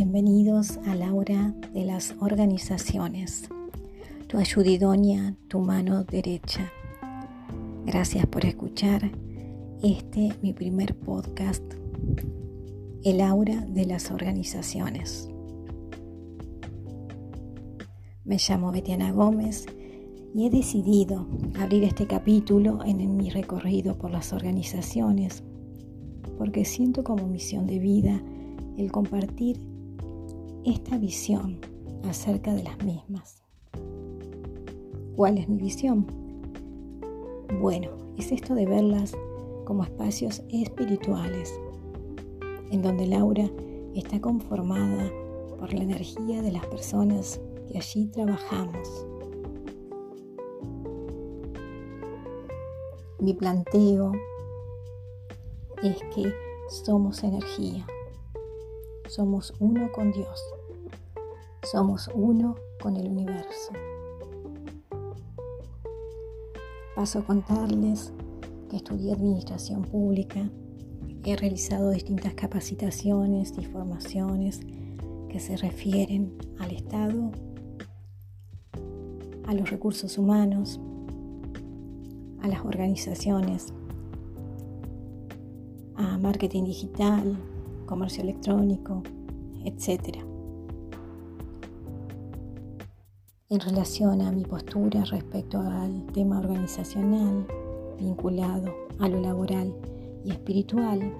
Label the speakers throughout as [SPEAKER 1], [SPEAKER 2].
[SPEAKER 1] bienvenidos a la hora de las organizaciones. Tu ayudidonia, tu mano derecha. Gracias por escuchar este mi primer podcast, El aura de las organizaciones. Me llamo Betiana Gómez y he decidido abrir este capítulo en mi recorrido por las organizaciones porque siento como misión de vida el compartir esta visión acerca de las mismas. ¿Cuál es mi visión? Bueno, es esto de verlas como espacios espirituales, en donde Laura está conformada por la energía de las personas que allí trabajamos. Mi planteo es que somos energía, somos uno con Dios, somos uno con el universo. Paso a contarles que estudié administración pública, he realizado distintas capacitaciones y formaciones que se refieren al Estado, a los recursos humanos, a las organizaciones, a marketing digital, comercio electrónico, etc. En relación a mi postura respecto al tema organizacional vinculado a lo laboral y espiritual,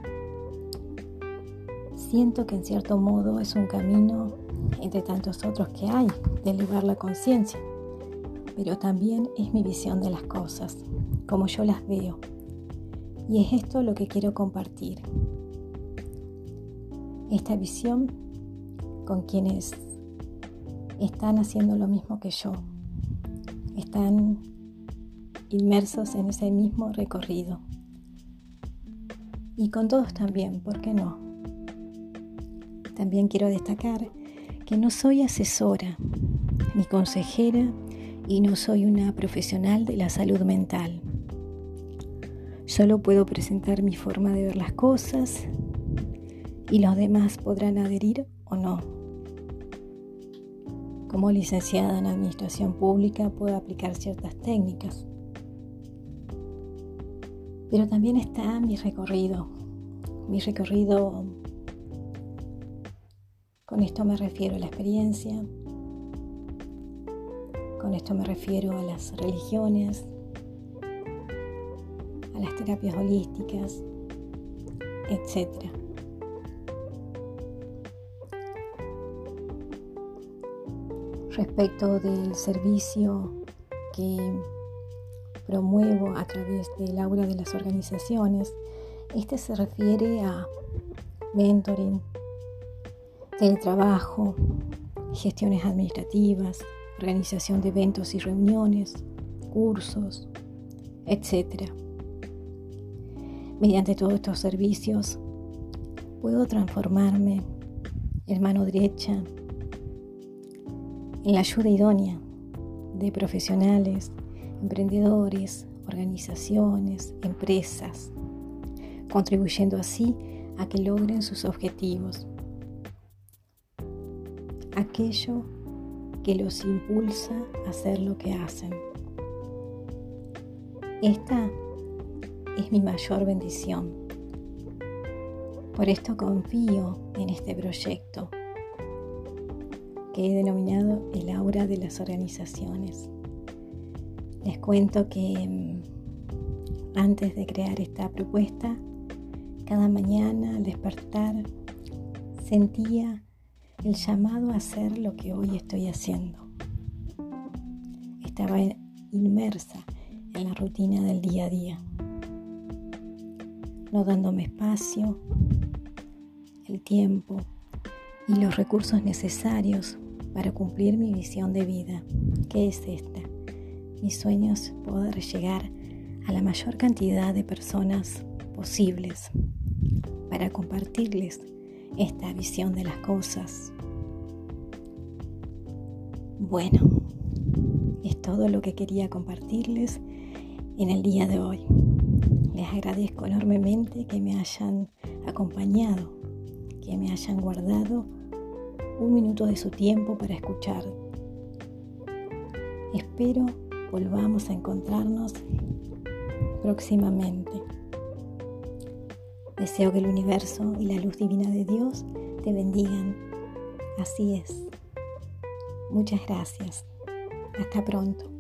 [SPEAKER 1] siento que en cierto modo es un camino entre tantos otros que hay de elevar la conciencia, pero también es mi visión de las cosas, como yo las veo. Y es esto lo que quiero compartir esta visión con quienes están haciendo lo mismo que yo, están inmersos en ese mismo recorrido. Y con todos también, ¿por qué no? También quiero destacar que no soy asesora ni consejera y no soy una profesional de la salud mental. Solo puedo presentar mi forma de ver las cosas y los demás podrán adherir o no. Como licenciada en Administración Pública puedo aplicar ciertas técnicas, pero también está mi recorrido, mi recorrido, con esto me refiero a la experiencia, con esto me refiero a las religiones, a las terapias holísticas, etcétera. Respecto del servicio que promuevo a través del aula de las organizaciones. Este se refiere a mentoring, teletrabajo, gestiones administrativas, organización de eventos y reuniones, cursos, etc. Mediante todos estos servicios puedo transformarme en mano derecha en la ayuda idónea de profesionales, emprendedores, organizaciones, empresas, contribuyendo así a que logren sus objetivos. Aquello que los impulsa a hacer lo que hacen. Esta es mi mayor bendición. Por esto confío en este proyecto que he denominado el aura de las organizaciones. Les cuento que mm, antes de crear esta propuesta, cada mañana al despertar sentía el llamado a hacer lo que hoy estoy haciendo. Estaba inmersa en la rutina del día a día, no dándome espacio, el tiempo y los recursos necesarios para cumplir mi visión de vida, que es esta. Mi sueño es poder llegar a la mayor cantidad de personas posibles para compartirles esta visión de las cosas. Bueno, es todo lo que quería compartirles en el día de hoy. Les agradezco enormemente que me hayan acompañado, que me hayan guardado un minuto de su tiempo para escuchar. Espero volvamos a encontrarnos próximamente. Deseo que el universo y la luz divina de Dios te bendigan. Así es. Muchas gracias. Hasta pronto.